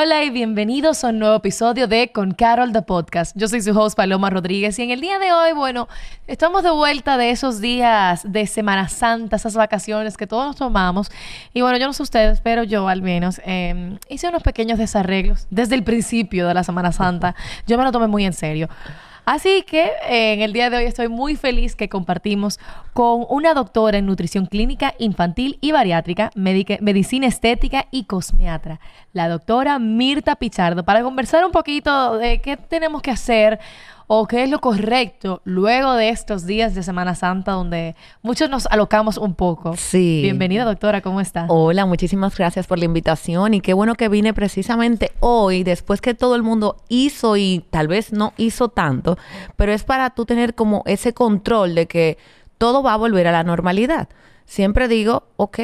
Hola y bienvenidos a un nuevo episodio de Con Carol the Podcast. Yo soy su host Paloma Rodríguez y en el día de hoy, bueno, estamos de vuelta de esos días de Semana Santa, esas vacaciones que todos nos tomamos. Y bueno, yo no sé ustedes, pero yo al menos eh, hice unos pequeños desarreglos desde el principio de la Semana Santa. Yo me lo tomé muy en serio. Así que eh, en el día de hoy estoy muy feliz que compartimos con una doctora en nutrición clínica infantil y bariátrica, medicina estética y cosmiatra, la doctora Mirta Pichardo, para conversar un poquito de qué tenemos que hacer o qué es lo correcto luego de estos días de Semana Santa donde muchos nos alocamos un poco. Sí. Bienvenida, doctora, ¿cómo está? Hola, muchísimas gracias por la invitación y qué bueno que vine precisamente hoy, después que todo el mundo hizo y tal vez no hizo tanto, pero es para tú tener como ese control de que todo va a volver a la normalidad. Siempre digo, ok,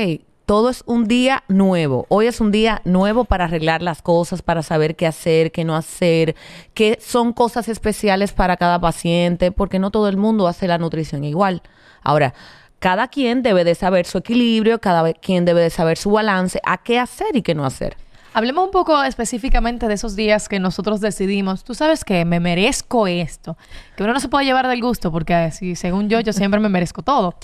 todo es un día nuevo. Hoy es un día nuevo para arreglar las cosas, para saber qué hacer, qué no hacer, qué son cosas especiales para cada paciente, porque no todo el mundo hace la nutrición igual. Ahora, cada quien debe de saber su equilibrio, cada quien debe de saber su balance, a qué hacer y qué no hacer. Hablemos un poco específicamente de esos días que nosotros decidimos, tú sabes que me merezco esto, que uno no se puede llevar del gusto, porque si, según yo, yo siempre me merezco todo.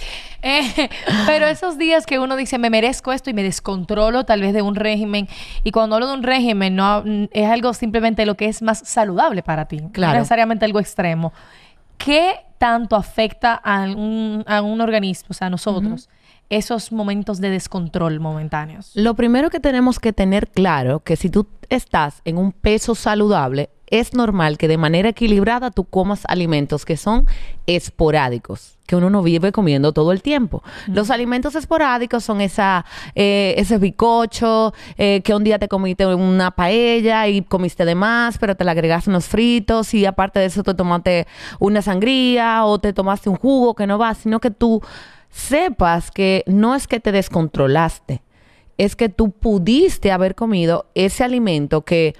Eh, pero esos días que uno dice, me merezco esto y me descontrolo tal vez de un régimen, y cuando hablo de un régimen, no es algo simplemente lo que es más saludable para ti, claro. no necesariamente algo extremo. ¿Qué tanto afecta a un, a un organismo, o sea, a nosotros? Esos momentos de descontrol momentáneos? Lo primero que tenemos que tener claro que si tú estás en un peso saludable, es normal que de manera equilibrada tú comas alimentos que son esporádicos, que uno no vive comiendo todo el tiempo. Los alimentos esporádicos son esa, eh, ese bicocho, eh, que un día te comiste una paella y comiste de más, pero te le agregaste unos fritos y aparte de eso te tomaste una sangría o te tomaste un jugo que no va, sino que tú sepas que no es que te descontrolaste, es que tú pudiste haber comido ese alimento que,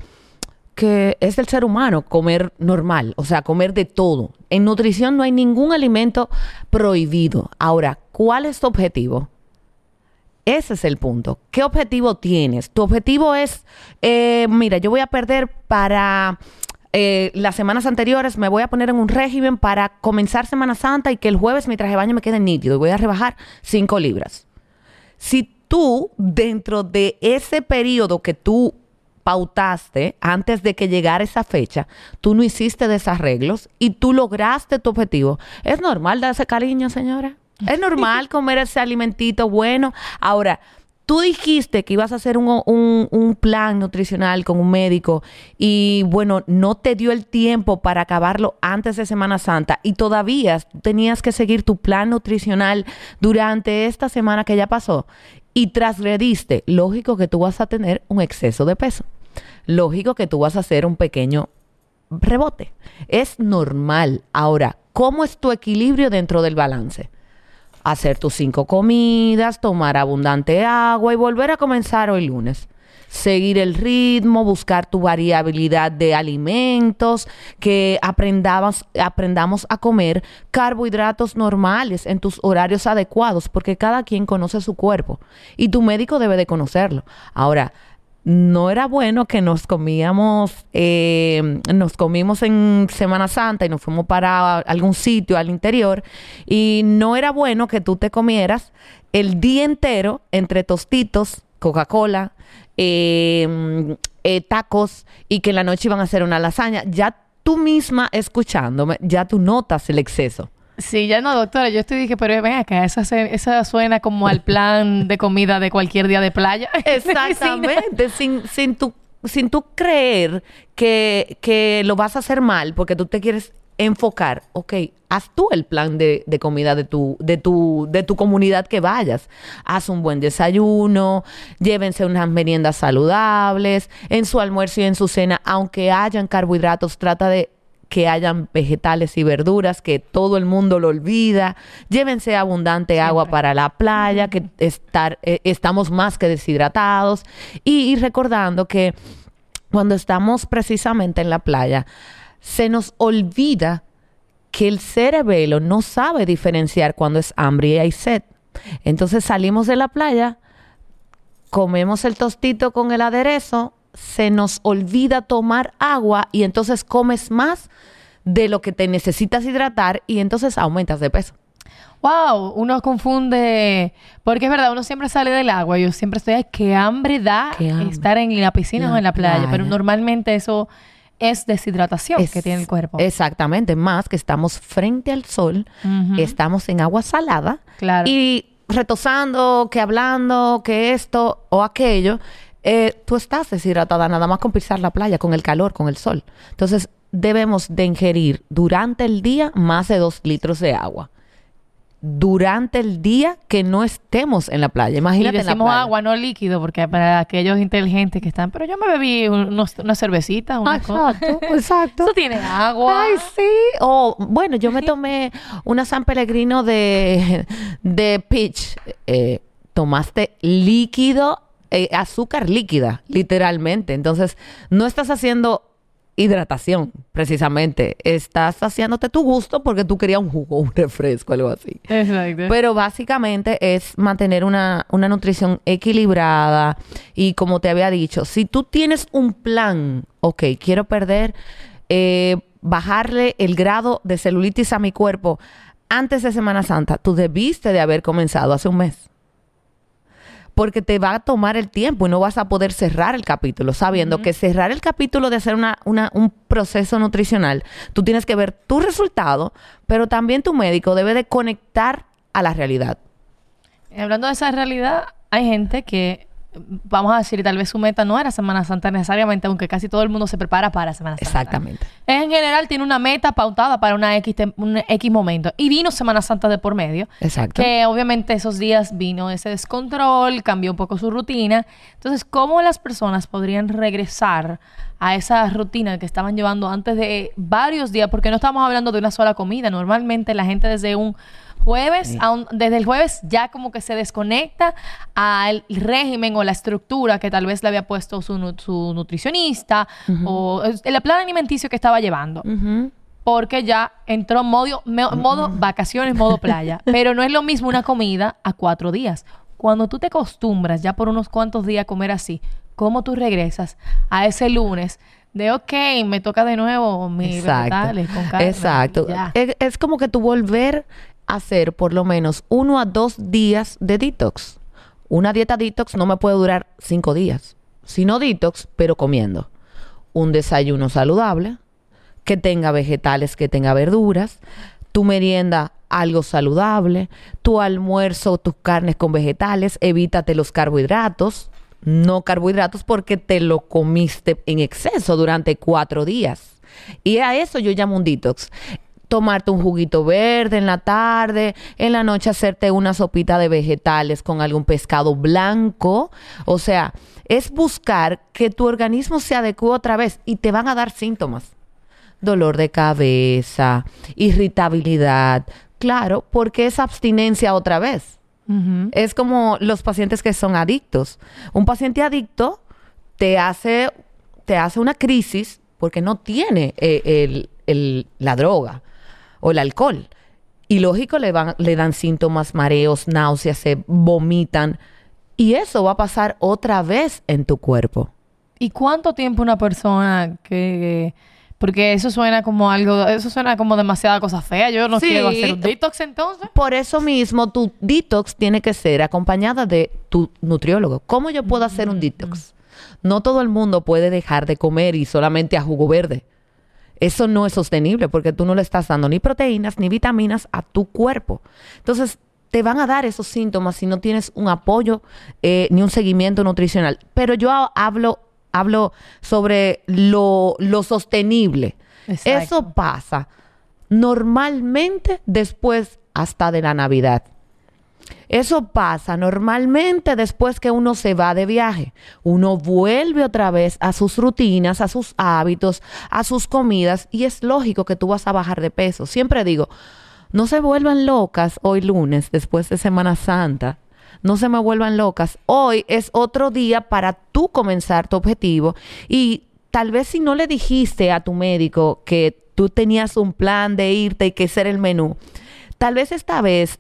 que es del ser humano, comer normal, o sea, comer de todo. En nutrición no hay ningún alimento prohibido. Ahora, ¿cuál es tu objetivo? Ese es el punto. ¿Qué objetivo tienes? Tu objetivo es, eh, mira, yo voy a perder para eh, las semanas anteriores me voy a poner en un régimen para comenzar Semana Santa y que el jueves mi traje de baño me quede nítido y voy a rebajar 5 libras. Si tú, dentro de ese periodo que tú pautaste antes de que llegara esa fecha, tú no hiciste desarreglos y tú lograste tu objetivo, es normal darse cariño, señora. Es normal comer ese alimentito bueno. Ahora, Tú dijiste que ibas a hacer un, un, plan nutricional con un médico y bueno, no te dio el tiempo para acabarlo antes de Semana Santa y todavía tenías que seguir tu plan nutricional durante esta semana que ya pasó y transgrediste, lógico que tú vas a tener un exceso de peso. Lógico que tú vas a hacer un pequeño rebote. Es normal. Ahora, ¿cómo es tu equilibrio dentro del balance? Hacer tus cinco comidas, tomar abundante agua y volver a comenzar hoy lunes. Seguir el ritmo, buscar tu variabilidad de alimentos, que aprendamos, aprendamos a comer carbohidratos normales en tus horarios adecuados, porque cada quien conoce su cuerpo y tu médico debe de conocerlo. Ahora, no era bueno que nos comíamos, eh, nos comimos en Semana Santa y nos fuimos para algún sitio al interior y no era bueno que tú te comieras el día entero entre tostitos, Coca-Cola, eh, eh, tacos y que en la noche iban a hacer una lasaña. Ya tú misma escuchándome, ya tú notas el exceso. Sí, ya no, doctora. Yo estoy dije, pero ven acá, esa, esa suena como al plan de comida de cualquier día de playa. Exactamente, sin, sin, tu, sin tu creer que, que lo vas a hacer mal porque tú te quieres enfocar, ok, haz tú el plan de, de, comida de tu, de, tu, de tu comunidad que vayas. Haz un buen desayuno, llévense unas meriendas saludables, en su almuerzo y en su cena, aunque hayan carbohidratos, trata de que hayan vegetales y verduras, que todo el mundo lo olvida. Llévense abundante agua para la playa, que estar, eh, estamos más que deshidratados. Y, y recordando que cuando estamos precisamente en la playa, se nos olvida que el cerebelo no sabe diferenciar cuando es hambre y hay sed. Entonces salimos de la playa, comemos el tostito con el aderezo, se nos olvida tomar agua y entonces comes más de lo que te necesitas hidratar y entonces aumentas de peso. Wow, uno confunde, porque es verdad, uno siempre sale del agua, yo siempre estoy, ay, qué hambre da Qué hambre. estar en la piscina La o en la playa, pero normalmente eso es deshidratación Es- que tiene el cuerpo. Exactamente, más que estamos frente al sol, estamos en agua salada Claro. y retosando, que hablando, que esto o aquello, eh, tú estás deshidratada nada más con pisar la playa, con el calor, con el sol. Entonces debemos de ingerir durante el día más de dos litros de agua. Durante el día que no estemos en la playa. y Imagínate en la decimos playa. agua, no líquido, porque para aquellos inteligentes que están, pero yo me bebí unos- una cervecita, una cosa. Exacto, exacto. Eso tiene agua. Ay, sí. O, bueno, yo me tomé una San Pellegrino de, de peach. Eh, tomaste líquido, eh, azúcar líquida, literalmente. Entonces, no estás haciendo hidratación, precisamente. Estás haciéndote tu gusto porque tú querías un jugo, un refresco, algo así. Exacto. Pero básicamente es mantener una, una nutrición equilibrada y como te había dicho, si tú tienes un plan, ok, quiero perder, eh, bajarle el grado de celulitis a mi cuerpo antes de Semana Santa, tú debiste de haber comenzado hace un mes. Porque te va a tomar el tiempo y no vas a poder cerrar el capítulo, sabiendo que cerrar el capítulo de hacer una, una- un proceso nutricional, tú tienes que ver tu resultado, pero también tu médico debe de conectar a la realidad. Y Hablando de esa realidad, hay gente que, vamos a decir, tal vez su meta no era Semana Santa necesariamente, aunque casi todo el mundo se prepara para Semana Santa. Exactamente. En general tiene una meta pautada para una X, un X momento. Y vino Semana Santa de por medio. Exacto. Que obviamente esos días vino ese descontrol, cambió un poco su rutina. Entonces, ¿cómo las personas podrían regresar a esa rutina que estaban llevando antes de varios días? Porque no estamos hablando de una sola comida. Normalmente la gente desde un jueves, un- desde el jueves ya como que se desconecta al régimen o la estructura que tal vez le había puesto su, nu- su nutricionista o el plan alimenticio que estaba llevando porque ya entró modo, me- modo vacaciones, modo playa. Pero no es lo mismo una comida a cuatro días. Cuando tú te acostumbras ya por unos cuantos días a comer así, ¿cómo tú regresas a ese lunes de, ok, me toca de nuevo mis vegetales con carne? Exacto. Es, es como que tú volver hacer por lo menos uno a dos días de detox. Una dieta detox no me puede durar cinco días. Sino detox, pero comiendo. Un desayuno saludable, que tenga vegetales, que tenga verduras. Tu merienda, algo saludable. Tu almuerzo, tus carnes con vegetales. Evítate los carbohidratos. No carbohidratos porque te lo comiste en exceso durante cuatro días. Y a eso yo llamo un detox. Tomarte un juguito verde en la tarde, en la noche hacerte una sopita de vegetales con algún pescado blanco. O sea, es buscar que tu organismo se adecue otra vez y te van a dar síntomas. Dolor de cabeza, irritabilidad. Claro, porque es abstinencia otra vez. Es como los pacientes que son adictos. Un paciente adicto te hace, te hace una crisis porque no tiene eh, el- el- la droga o el alcohol. Y lógico, le, van, le dan síntomas, mareos, náuseas, se vomitan. Y eso va a pasar otra vez en tu cuerpo. ¿Y cuánto tiempo una persona que... Porque eso suena como algo... Eso suena como demasiada cosa fea. Yo no Sí. quiero hacer un detox entonces. Por eso mismo, tu detox tiene que ser acompañada de tu nutriólogo. ¿Cómo yo puedo hacer un detox? No todo el mundo puede dejar de comer y solamente a jugo verde. Eso no es sostenible porque tú no le estás dando ni proteínas ni vitaminas a tu cuerpo. Entonces, te van a dar esos síntomas si no tienes un apoyo eh, ni un seguimiento nutricional. Pero yo ha- hablo, hablo sobre lo, lo sostenible. Exacto. Eso pasa normalmente después hasta de la Navidad. Eso pasa normalmente después que uno se va de viaje. Uno vuelve otra vez a sus rutinas, a sus hábitos, a sus comidas y es lógico que tú vas a bajar de peso. Siempre digo, no se vuelvan locas hoy lunes, después de Semana Santa. No se me vuelvan locas. Hoy es otro día para tú comenzar tu objetivo y tal vez si no le dijiste a tu médico que tú tenías un plan de irte y que ser el menú, tal vez esta vez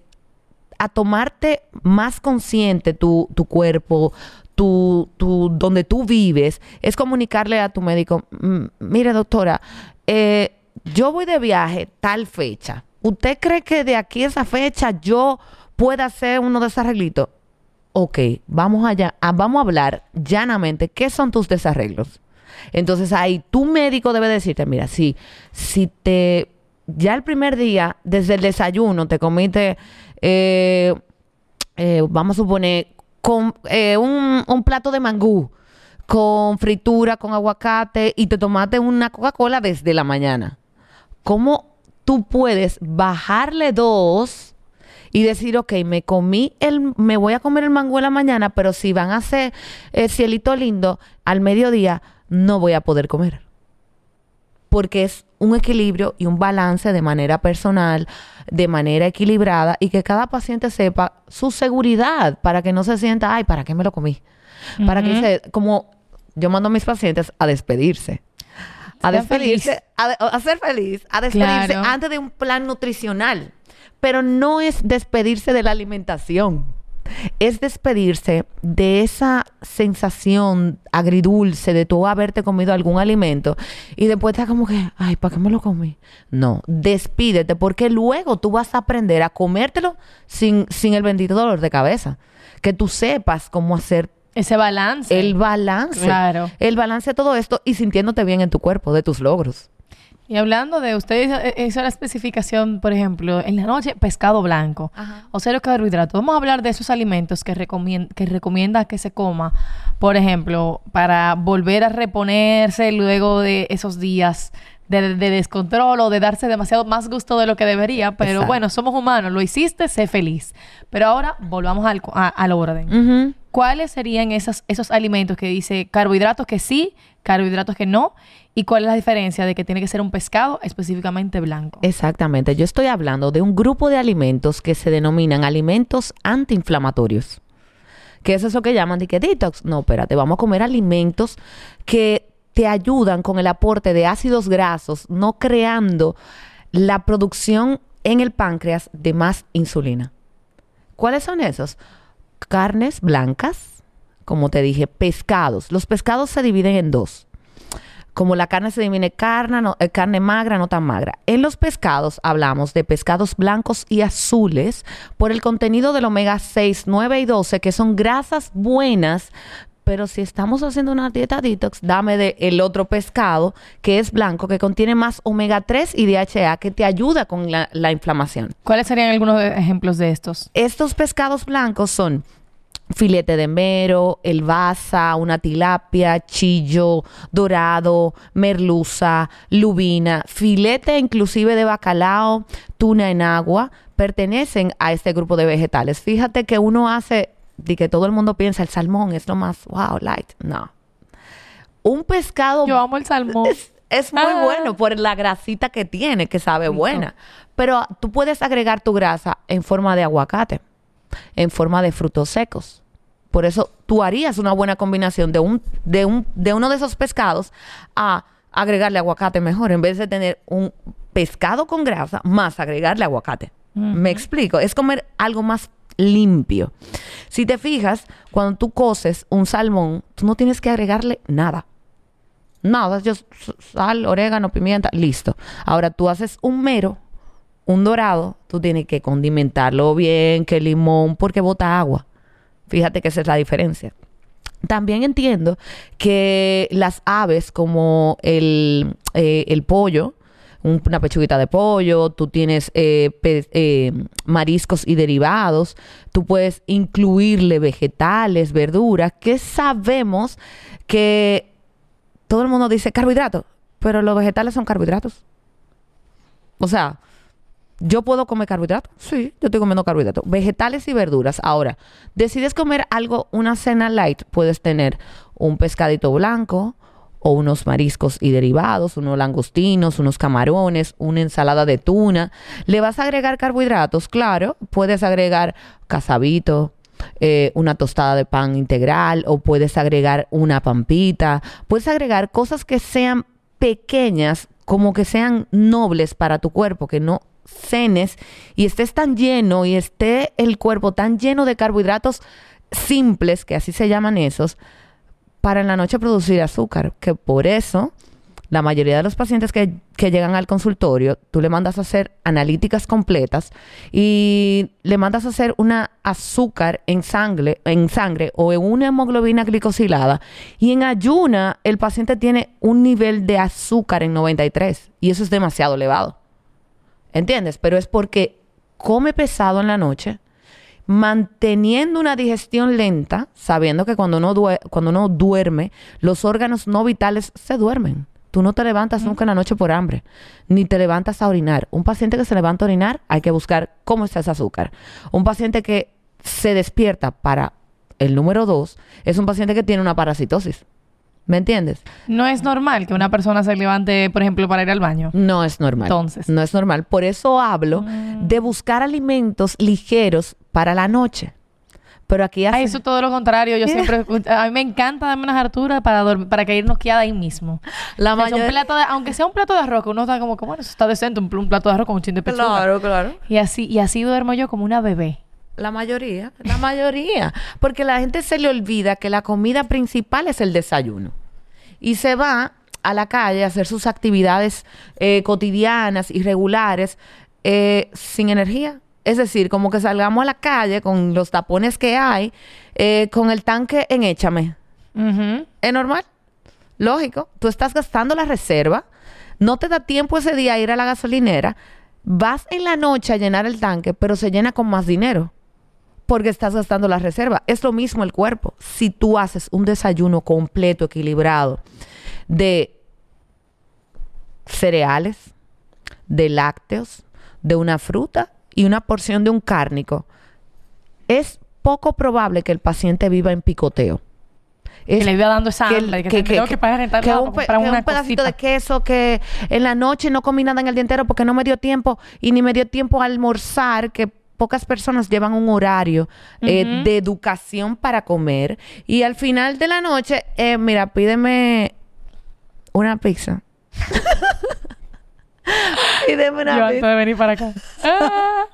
a tomarte más consciente tu, tu cuerpo, tu, tu, donde tú vives, es comunicarle a tu médico, "Mm, mire doctora, eh, yo voy de viaje tal fecha. ¿Usted cree que de aquí a esa fecha yo pueda hacer uno de esos arreglitos? Ok, vamos allá, ah, vamos a hablar llanamente. ¿Qué son tus desarreglos? Entonces ahí tu médico debe decirte, mira, si, si te, ya el primer día, desde el desayuno, te comiste, eh, eh, vamos a suponer, con eh, un, un plato de mangú, con fritura, con aguacate, y te tomaste una Coca-Cola desde la mañana. ¿Cómo tú puedes bajarle dos y decir, ok, me comí el, me voy a comer el mango en la mañana, pero si van a hacer el cielito lindo al mediodía, no voy a poder comer. Porque es un equilibrio y un balance de manera personal, de manera equilibrada y que cada paciente sepa su seguridad para que no se sienta, ay, ¿para qué me lo comí? Para que se, como yo mando a mis pacientes a despedirse. A despedirse, a, a ser feliz, a despedirse Claro. antes de un plan nutricional. Pero no es despedirse de la alimentación. Es despedirse de esa sensación agridulce de tú haberte comido algún alimento y después estás como que, ay, ¿para qué me lo comí? No, despídete porque luego tú vas a aprender a comértelo sin, sin el bendito dolor de cabeza. Que tú sepas cómo hacer Ese balance. el balance. Claro. El balance de todo esto y sintiéndote bien en tu cuerpo, de tus logros. Y hablando de, usted hizo, eh, hizo la especificación, por ejemplo, en la noche, pescado blanco o cero carbohidratos. Vamos a hablar de esos alimentos que, recomien- que recomienda que se coma, por ejemplo, para volver a reponerse luego de esos días de, de descontrol o de darse demasiado más gusto de lo que debería. Pero Exacto. bueno, somos humanos, lo hiciste, sé feliz. Pero ahora volvamos al, a- al orden. Ujú. ¿Cuáles serían esos alimentos que dice carbohidratos que sí, carbohidratos que no? ¿Y cuál es la diferencia de que tiene que ser un pescado específicamente blanco? Exactamente. Yo estoy hablando de un grupo de alimentos que se denominan alimentos antiinflamatorios. Que eso es lo que llaman de que detox. No, espérate, vamos a comer alimentos que te ayudan con el aporte de ácidos grasos, no creando la producción en el páncreas de más insulina. ¿Cuáles son esos? Carnes blancas, como te dije, pescados. Los pescados se dividen en dos. Como la carne se divide carne, eh, carne magra, no tan magra. En los pescados hablamos de pescados blancos y azules por el contenido del omega 6, 9 y 12, que son grasas buenas. Pero si estamos haciendo una dieta detox, dame de el otro pescado que es blanco, que contiene más omega 3 y DHA, que te ayuda con la, la inflamación. ¿Cuáles serían algunos ejemplos de estos? Estos pescados blancos son filete de mero, el una tilapia, chillo, dorado, merluza, lubina, filete inclusive de bacalao, tuna en agua, pertenecen a este grupo de vegetales. Fíjate que uno hace, de que todo el mundo piensa el salmón es lo más, wow, light. No. Un pescado Yo amo el salmón. es, es muy Ah. bueno por la grasita que tiene, que sabe buena. Pero tú puedes agregar tu grasa en forma de aguacate, en forma de frutos secos. Por eso tú harías una buena combinación de un, de un, de uno de esos pescados a agregarle aguacate mejor, en vez de tener un pescado con grasa más agregarle aguacate. Me explico. Es comer algo más limpio. Si te fijas, cuando tú coces un salmón, tú no tienes que agregarle nada. Nada, yo sal, orégano, pimienta, listo. Ahora tú haces un mero, un dorado, tú tienes que condimentarlo bien, que limón, porque bota agua. Fíjate que esa es la diferencia. También entiendo que las aves como el, eh, el pollo, una pechuguita de pollo, tú tienes eh, eh, mariscos y derivados, tú puedes incluirle vegetales, verduras, que sabemos que todo el mundo dice carbohidratos, pero los vegetales son carbohidratos. O sea, ¿Yo puedo comer carbohidratos? Sí, yo estoy comiendo carbohidratos. Vegetales y verduras. Ahora, decides comer algo, una cena light, puedes tener un pescadito blanco o unos mariscos y derivados, unos langostinos, unos camarones, una ensalada de tuna. ¿Le vas a agregar carbohidratos? Claro, puedes agregar casabito, eh, una tostada de pan integral o puedes agregar una pampita. Puedes agregar cosas que sean pequeñas, como que sean nobles para tu cuerpo, que no cenes y estés tan lleno y esté el cuerpo tan lleno de carbohidratos simples, que así se llaman esos, para en la noche producir azúcar, que por eso la mayoría de los pacientes que, que, llegan al consultorio, tú le mandas a hacer analíticas completas y le mandas a hacer una azúcar en sangre, en sangre o en una hemoglobina glicosilada y en ayuna el paciente tiene un nivel de azúcar en 93 y eso es demasiado elevado. ¿Entiendes? Pero es porque come pesado en la noche, manteniendo una digestión lenta, sabiendo que cuando uno, cuando uno duerme, los órganos no vitales se duermen. Tú no te levantas nunca en la noche por hambre, ni te levantas a orinar. Un paciente que se levanta a orinar, hay que buscar cómo está ese azúcar. Un paciente que se despierta para el número dos, es un paciente que tiene una parasitosis. ¿Me entiendes? No es normal que una persona se levante, por ejemplo, para ir al baño. No es normal. Entonces. No es normal. Por eso hablo Mm. de buscar alimentos ligeros para la noche. Pero aquí hace... Ay, eso es todo lo contrario. Yo siempre... A mí me encanta darme unas harturas para dormir, para que irnos quedada ahí mismo. La O sea, un mayoría... plato de- aunque sea un plato de arroz, que uno está como que, bueno, eso está decente, un plato de arroz con un chin de pechuga. Claro, claro. Y así, y así duermo yo como una bebé. La mayoría, la mayoría. Porque la gente se le olvida que la comida principal es el desayuno. Y se va a la calle a hacer sus actividades eh, cotidianas y regulares eh, sin energía. Es decir, como que salgamos a la calle con los tapones que hay, eh, con el tanque en échame. Es normal. Lógico. Tú estás gastando la reserva. No te da tiempo ese día a ir a la gasolinera. Vas en la noche a llenar el tanque, pero se llena con más dinero. Porque estás gastando la reserva. Es lo mismo el cuerpo. Si tú haces un desayuno completo, equilibrado, de cereales, de lácteos, de una fruta y una porción de un cárnico, es poco probable que el paciente viva en picoteo. Que le iba dando esa que- hambre, que, que- que- que pagar en tal que un, para una pedacito cosita. de queso que en la noche no comí nada en el día entero porque no me dio tiempo y ni me dio tiempo a almorzar que pocas personas llevan un horario eh, de educación para comer y al final de la noche eh, mira pídeme una pizza pídeme una Yo antes pizza de venir para acá. Ah.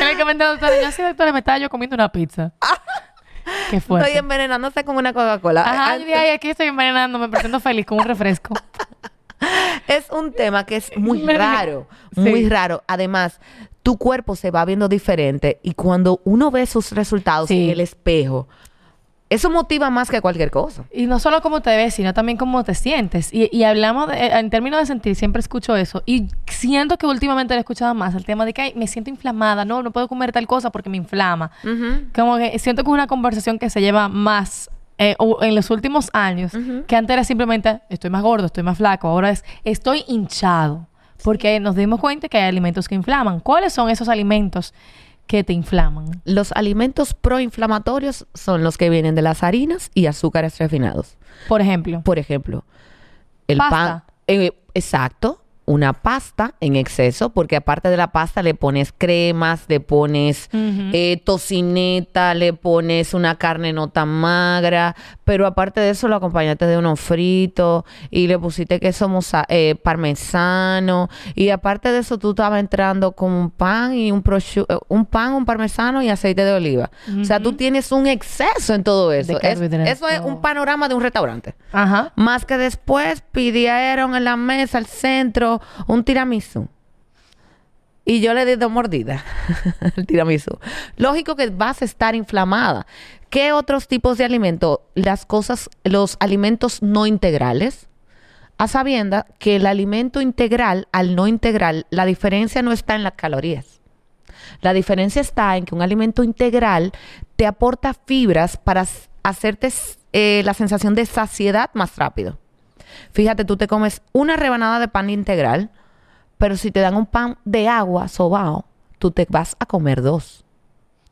En el comentario, doctora, yo sí, doctora, me estaba yo comiendo una pizza. Qué fuerte. estoy envenenándose con una Coca-Cola Ajá, dije, ay, aquí estoy envenenando, me presento feliz con un refresco. Es un tema que es muy raro, Sí. muy raro. Además, tu cuerpo se va viendo diferente y cuando uno ve sus resultados Sí. en el espejo, eso motiva más que cualquier cosa. Y no solo cómo te ves, sino también cómo te sientes. Y, y hablamos de, en términos de sentir, siempre escucho eso. Y siento que últimamente lo he escuchado más, el tema de que "Ay, me siento inflamada, no, no puedo comer tal cosa porque me inflama. Como que siento que es una conversación que se lleva más eh, o- en los últimos años, que antes era simplemente estoy más gordo, estoy más flaco, ahora es estoy hinchado. Porque nos dimos cuenta que hay alimentos que inflaman. ¿Cuáles son esos alimentos que te inflaman? Los alimentos proinflamatorios son los que vienen de las harinas y azúcares refinados. Por ejemplo. Por ejemplo, el Pasta. pan. eh, exacto. Una pasta en exceso, porque aparte de la pasta le pones cremas, le pones eh, tocineta, le pones una carne no tan magra, pero aparte de eso lo acompañaste de unos fritos y le pusiste queso moza- eh, parmesano y aparte de eso tú estabas entrando con un pan y un eh, un pan, un parmesano y aceite de oliva. O sea, tú tienes un exceso en todo eso. Es- eso es un panorama de un restaurante. Ajá. Más que después pidieron en la mesa, al centro, un tiramisú. Y yo le di dos mordidas al tiramisú. Lógico que vas a estar inflamada. ¿Qué otros tipos de alimentos? Las cosas, los alimentos no integrales. A sabienda que el alimento integral al no integral, la diferencia no está en las calorías. La diferencia está en que un alimento integral te aporta fibras para hacerte eh, la sensación de saciedad más rápido. Fíjate, tú te comes una rebanada de pan integral, Pero si te dan un pan de agua sobao, tú te vas a comer dos.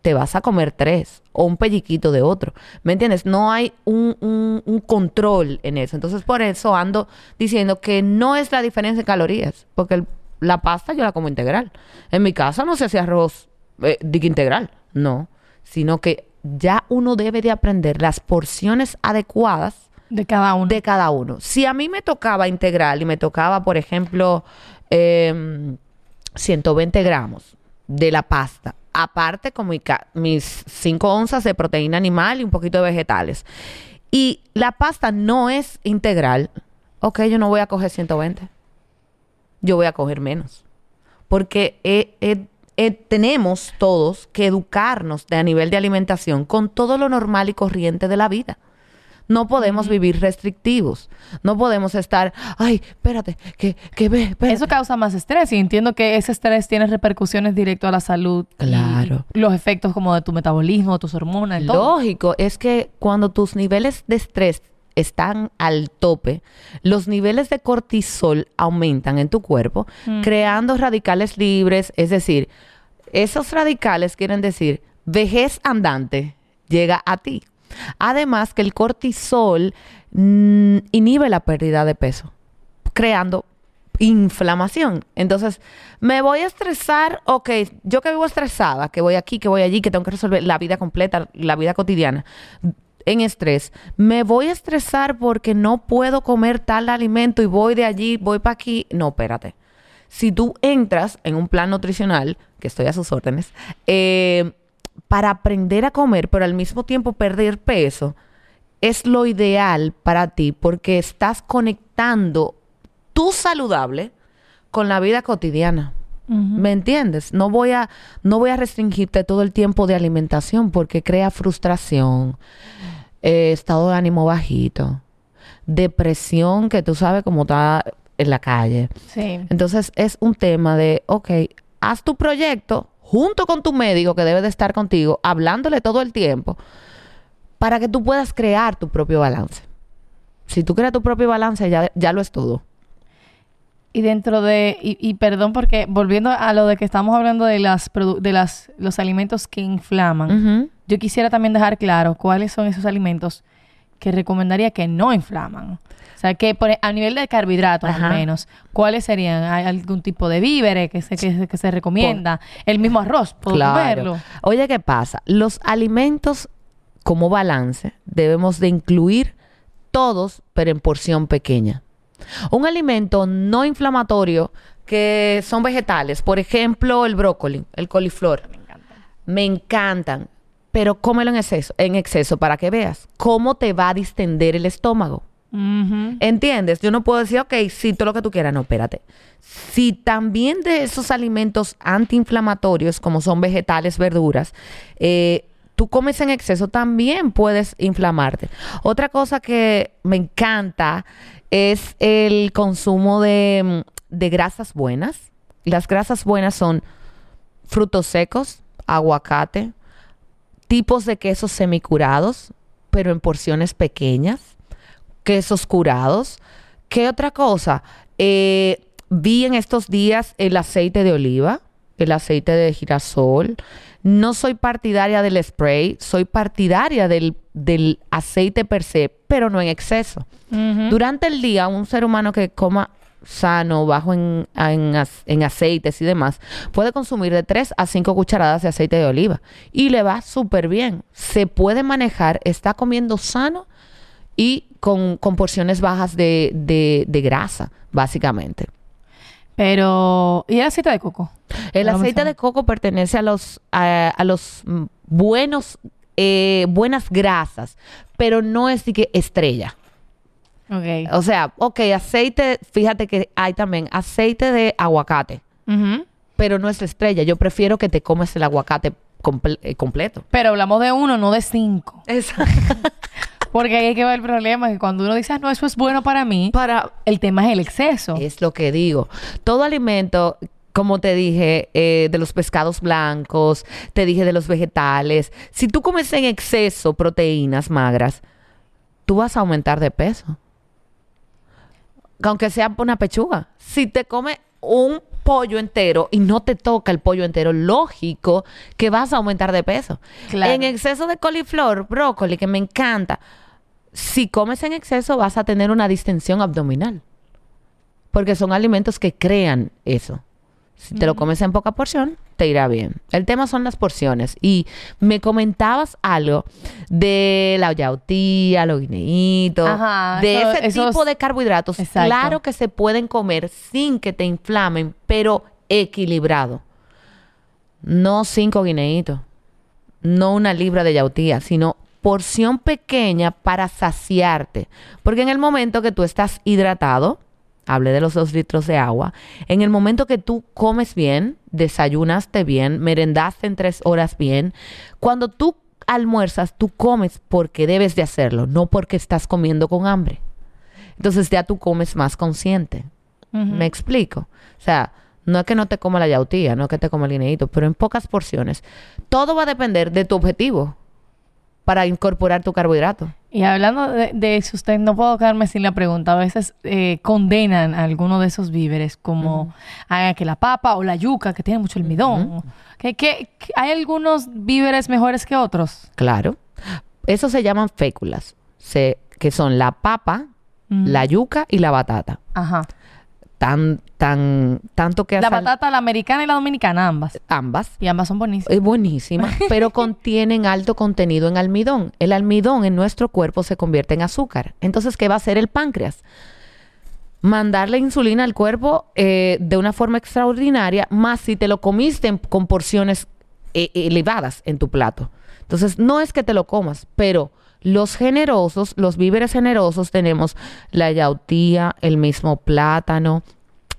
Te vas a comer tres. O un pelliquito de otro. ¿Me entiendes? No hay un, un- un control en eso. Entonces, por eso ando diciendo que no es la diferencia en calorías. Porque la pasta yo la como integral. En mi casa no se hace arroz eh, integral. No. Sino que ya uno debe de aprender las porciones adecuadas De cada uno. de cada uno. Si a mí me tocaba integral y me tocaba, por ejemplo, em, 120 gramos de la pasta, aparte con mi mis 5 onzas de proteína animal y un poquito de vegetales, y la pasta no es integral, ok, yo no voy a coger 120. Yo voy a coger menos. Porque eh, eh, eh, tenemos todos que educarnos de, a nivel de alimentación con todo lo normal y corriente de la vida. No podemos vivir restrictivos. No podemos estar, ay, espérate, que, que ve, espérate. Eso causa más estrés y entiendo que ese estrés tiene repercusiones directas a la salud. Claro. los efectos como de tu metabolismo, tus hormonas, todo. Lógico, es que cuando tus niveles de estrés están al tope, los niveles de cortisol aumentan en tu cuerpo, creando radicales libres, es decir, esos radicales quieren decir vejez andante llega a ti. Además que el cortisol mm, inhibe la pérdida de peso, creando inflamación. Entonces, me voy a estresar, ok, yo que vivo estresada, que voy aquí, que voy allí, que tengo que resolver la vida completa, la vida cotidiana, en estrés, me voy a estresar porque no puedo comer tal alimento y voy de allí, voy para aquí. No, espérate. Si tú entras en un plan nutricional, que estoy a sus órdenes, eh, para aprender a comer, pero al mismo tiempo perder peso, es lo ideal para ti porque estás conectando tu saludable con la vida cotidiana. ¿Me entiendes? No voy a no voy a restringirte todo el tiempo de alimentación porque crea frustración, eh, estado de ánimo bajito, depresión que tú sabes cómo está en la calle. Sí. Entonces es un tema de, ok, haz tu proyecto junto con tu médico que debe de estar contigo, hablándole todo el tiempo, para que tú puedas crear tu propio balance. Si tú creas tu propio balance, ya, ya lo es todo. Y dentro de, y, y perdón porque volviendo a lo de que estamos hablando de las de las los alimentos que inflaman, yo quisiera también dejar claro cuáles son esos alimentos que recomendaría que no inflaman. O sea, que por- e, a nivel de carbohidratos Ajá. al menos, ¿cuáles serían? ¿Hay algún tipo de víveres que se, que, se- que se recomienda? El mismo arroz, ¿puedo comerlo? Oye, ¿qué pasa? Los alimentos como balance debemos de incluir todos, pero en porción pequeña. Un alimento no inflamatorio que son vegetales, por ejemplo, el brócoli, el coliflor. Me encantan, pero cómelo en exceso, en exceso para que veas cómo te va a distender el estómago. ¿Entiendes? Yo no puedo decir, ok, sí, todo lo que tú quieras. No, espérate. Si también de esos alimentos antiinflamatorios, como son vegetales, verduras, eh, tú comes en exceso, también puedes inflamarte. Otra cosa que me encanta es el consumo de, de grasas buenas. Las grasas buenas son frutos secos, aguacate, tipos de quesos semicurados, pero en porciones pequeñas quesos curados. ¿Qué otra cosa? Eh, vi en estos días el aceite de oliva, el aceite de girasol. No soy partidaria del spray, soy partidaria del, del aceite per se, pero no en exceso. Durante el día, un ser humano que coma sano, bajo en, en, en aceites y demás, puede consumir de 3 a 5 cucharadas de aceite de oliva y le va súper bien. Se puede manejar, está comiendo sano y con, con porciones bajas de, de- de grasa, básicamente. Pero, ¿y el aceite de coco? El aceite de coco pertenece a los, a, a los buenos, eh, buenas grasas, pero no es de que estrella. Ok. O sea, ok, aceite, fíjate que hay también aceite de aguacate, pero no es la estrella. Yo prefiero que te comes el aguacate comple- eh, completo. Pero hablamos de uno, no de cinco. Exacto. Porque ahí hay que ver el problema, que cuando uno dice, "Ah, no, eso es bueno para mí, Para, el tema es el exceso. es lo que digo. Todo alimento, como te dije, eh, de los pescados blancos, te dije de los vegetales. Si tú comes en exceso proteínas magras, tú vas a aumentar de peso. Aunque sea una pechuga. Si te comes un pollo entero y no te toca el pollo entero, lógico que vas a aumentar de peso. Claro. En exceso de coliflor, brócoli, que me encanta, si comes en exceso vas a tener una distensión abdominal. Porque son alimentos que crean eso. Si te lo comes en poca porción, te irá bien. El tema son las porciones. Y me comentabas algo de la yautía, los guineitos, Ajá, de eso- ese esos- tipo de carbohidratos. Exacto. Claro que se pueden comer sin que te inflamen, pero equilibrado. No cinco guineitos, no una libra de yautía, sino porción pequeña para saciarte. Porque en el momento que tú estás hidratado, hablé de los dos litros de agua, en el momento que tú comes bien, desayunaste bien, merendaste en tres horas bien, cuando tú almuerzas, tú comes porque debes de hacerlo, no porque estás comiendo con hambre. Entonces ya tú comes más consciente. ¿Me explico? O sea, no es que no te coma la yautía, no es que te coma el guineíto, pero en pocas porciones. Todo va a depender de tu objetivo para incorporar tu carbohidrato. Y hablando de, de eso, usted no puedo quedarme sin la pregunta. A veces eh, condenan a alguno de esos víveres como ah, que la papa o la yuca, que tiene mucho almidón. que, que- que ¿Hay algunos víveres mejores que otros? Claro. Eso se llaman féculas, se- que son la papa, la yuca y la batata. Ajá. Tan, tan, tanto que La batata, la americana y la dominicana, ambas. ambas Y ambas son buenísimas. es buenísima, pero contienen alto contenido en almidón. El almidón en nuestro cuerpo se convierte en azúcar. Entonces, ¿qué va a hacer el páncreas? Mandarle insulina al cuerpo eh, de una forma extraordinaria, más si te lo comiste en- con porciones eh, elevadas en tu plato. Entonces, no es que te lo comas, pero los generosos, los víveres generosos, tenemos la yautía, el mismo plátano,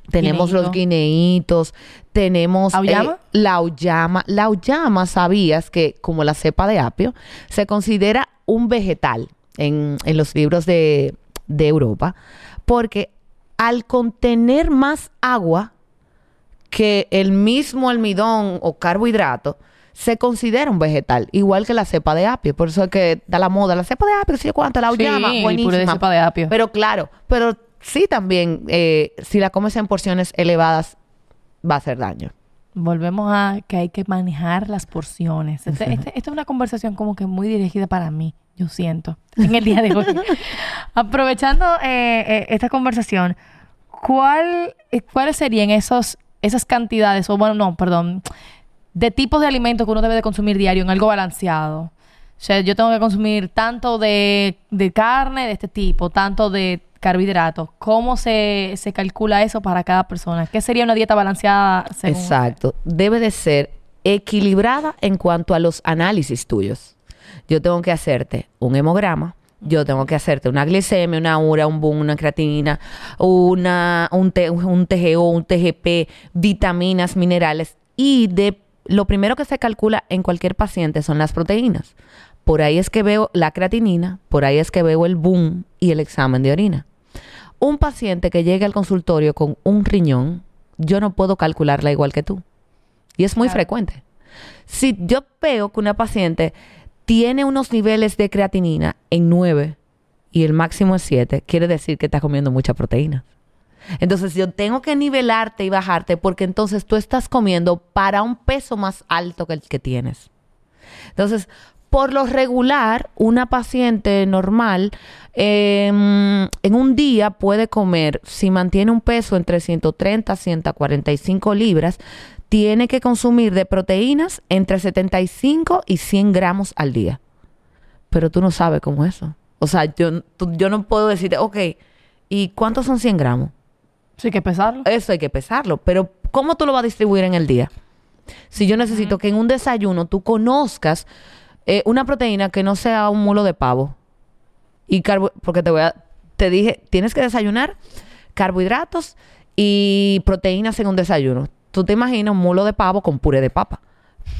tenemos los guineitos, tenemos ¿Auyama? eh, la auyama. La auyama, sabías que, como la cepa de apio, se considera un vegetal en, en los libros de, de Europa, porque al contener más agua que el mismo almidón o carbohidrato, se considera un vegetal, igual que la cepa de apio. Por eso es que da la moda, la cepa de apio, yo cuánto, la Sí, el de buenísima. cepa de apio. Pero claro, pero sí también, eh, si la comes en porciones elevadas, va a hacer daño. Volvemos a que hay que manejar las porciones. Este- este- esta es una conversación como que muy dirigida para mí, yo siento, en el día de hoy. Aprovechando eh, eh, esta conversación, ¿cuál, ¿cuáles serían esos, esas cantidades, o bueno, no, perdón, de tipos de alimentos que uno debe de consumir diario en algo balanceado? O sea, yo tengo que consumir tanto de, de carne de este tipo, tanto de carbohidratos. ¿Cómo se, se calcula eso para cada persona? ¿Qué sería una dieta balanceada? Exacto. Debe de ser equilibrada en cuanto a los análisis tuyos. Yo tengo que hacerte un hemograma, yo tengo que hacerte una glicemia, una ura, un BUN, una creatinina, una, un, un TGO, un TGP, vitaminas, minerales. Y de lo primero que se calcula en cualquier paciente son las proteínas. Por ahí es que veo la creatinina, por ahí es que veo el BUN y el examen de orina. Un paciente que llegue al consultorio con un riñón, yo no puedo calcularla igual que tú. Y es muy Claro. frecuente. Si yo veo que una paciente tiene unos niveles de creatinina en 9 y el máximo es 7, quiere decir que está comiendo mucha proteína. Entonces yo tengo que nivelarte y bajarte porque entonces tú estás comiendo para un peso más alto que el que tienes. Entonces, por lo regular, una paciente normal em, en un día puede comer, si mantiene un peso entre 130 a 145 libras, tiene que consumir de proteínas entre 75 y 100 gramos al día. Pero tú no sabes cómo es eso. O sea, yo, yo no puedo decirte, ok, ¿y cuántos son 100 gramos? Sí, hay que pesarlo. Eso hay que pesarlo. Pero ¿cómo tú lo vas a distribuir en el día? Si yo necesito que en un desayuno tú conozcas eh, una proteína que no sea un mulo de pavo. Y carbo porque te voy a, te dije, tienes que desayunar carbohidratos y proteínas en un desayuno. Tú te imaginas un mulo de pavo con puré de papa.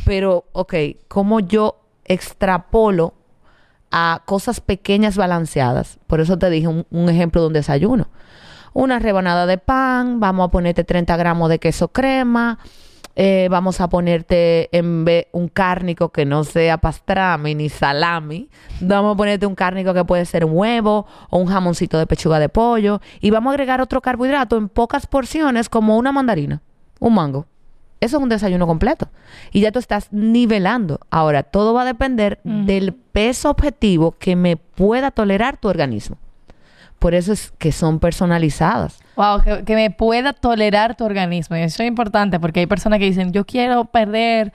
Pero, ok, ¿cómo yo extrapolo a cosas pequeñas balanceadas? Por eso te dije un, un ejemplo de un desayuno. Una rebanada de pan, vamos a ponerte 30 gramos de queso crema, eh, vamos a ponerte en vez un cárnico que no sea pastrami ni salami, vamos a ponerte un cárnico que puede ser un huevo o un jamoncito de pechuga de pollo y vamos a agregar otro carbohidrato en pocas porciones como una mandarina. un mango. Eso es un desayuno completo. Y ya tú estás nivelando. Ahora, todo va a depender del peso objetivo que me pueda tolerar tu organismo. Por eso es que son personalizadas. Wow, que, que me pueda tolerar tu organismo. Y eso es importante porque hay personas que dicen, yo quiero perder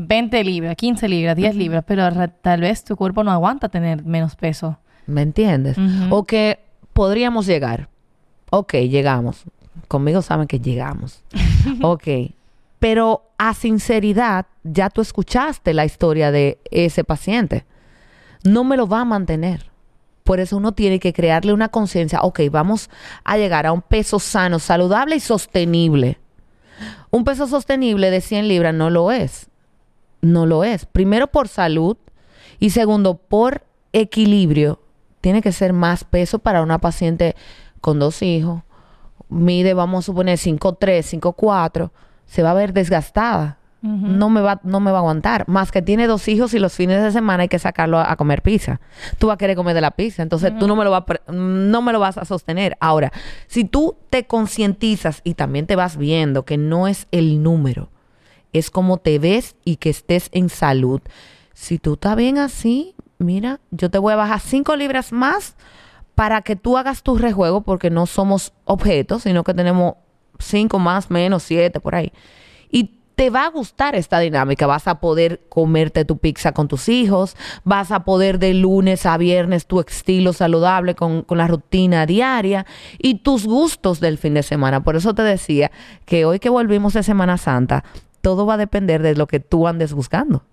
20 libras, 15 libras, 10 libras, pero tal vez tu cuerpo no aguanta tener menos peso. ¿Me entiendes? O que podríamos llegar. Ok, llegamos. Conmigo saben que llegamos. ok. Pero a sinceridad, ya tú escuchaste la historia de ese paciente. No me lo va a mantener. Por eso uno tiene que crearle una conciencia. Ok, vamos a llegar a un peso sano, saludable y sostenible. Un peso sostenible de 100 libras no lo es. No lo es. Primero por salud y segundo por equilibrio. Tiene que ser más peso para una paciente con dos hijos. Mide, vamos a suponer, 5'3, 5'4. Se va a ver desgastada. No me va, no me va a aguantar. Más que tiene dos hijos y los fines de semana hay que sacarlo a, a comer pizza. Tú vas a querer comer de la pizza. Entonces tú no me lo vas a pre- no me lo vas a sostener. Ahora, si tú te concientizas y también te vas viendo que no es el número, es como te ves y que estés en salud. Si tú estás bien así, mira, yo te voy a bajar cinco libras más para que tú hagas tu rejuego, porque no somos objetos, sino que tenemos cinco más, menos, siete, por ahí. Y te va a gustar esta dinámica. Vas a poder comerte tu pizza con tus hijos, vas a poder de lunes a viernes tu estilo saludable con, con la rutina diaria y tus gustos del fin de semana. Por eso te decía que hoy que volvimos de Semana Santa, todo va a depender de lo que tú andes buscando,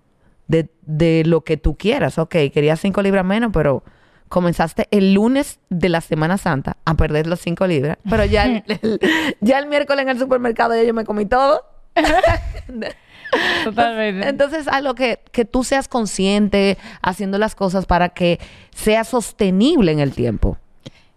de, de lo que tú quieras. Ok, querías cinco libras menos, pero comenzaste el lunes de la Semana Santa a perder las cinco libras, pero ya el, el- ya el miércoles en el supermercado ya yo me comí todo. Totalmente. Entonces, a lo que, que tú seas consciente haciendo las cosas para que sea sostenible en el tiempo.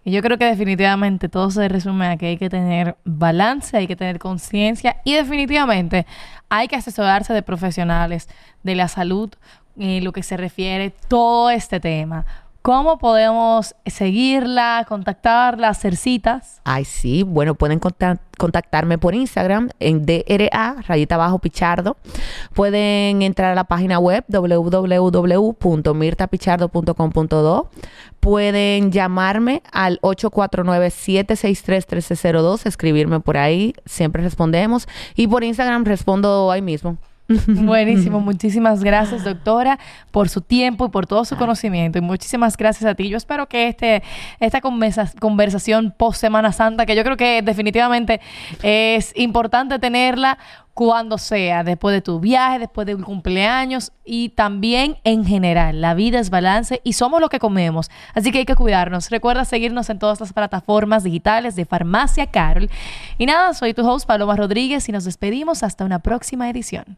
Y yo creo que definitivamente todo se resume a que hay que tener balance, hay que tener conciencia y definitivamente hay que asesorarse de profesionales de la salud en lo que se refiere todo este tema. ¿Cómo podemos seguirla, contactarla, hacer citas? Ay, sí. Bueno, pueden contac- contactarme por Instagram en DRA, rayita abajo pichardo. Pueden entrar a la página web www.mirtapichardo.com.do. Pueden llamarme al 849-763-1302, escribirme por ahí. Siempre respondemos. Y por Instagram respondo ahí mismo. Buenísimo, muchísimas gracias doctora por su tiempo y por todo su conocimiento y muchísimas gracias a ti. Yo espero que este esta conversa- conversación post Semana Santa, que yo creo que definitivamente es importante tenerla cuando sea, después de tu viaje, después de un cumpleaños y también en general. La vida es balance y somos lo que comemos, así que hay que cuidarnos. Recuerda seguirnos en todas las plataformas digitales de Farmacia Carol. Y nada, soy tu host Paloma Rodríguez y nos despedimos hasta una próxima edición.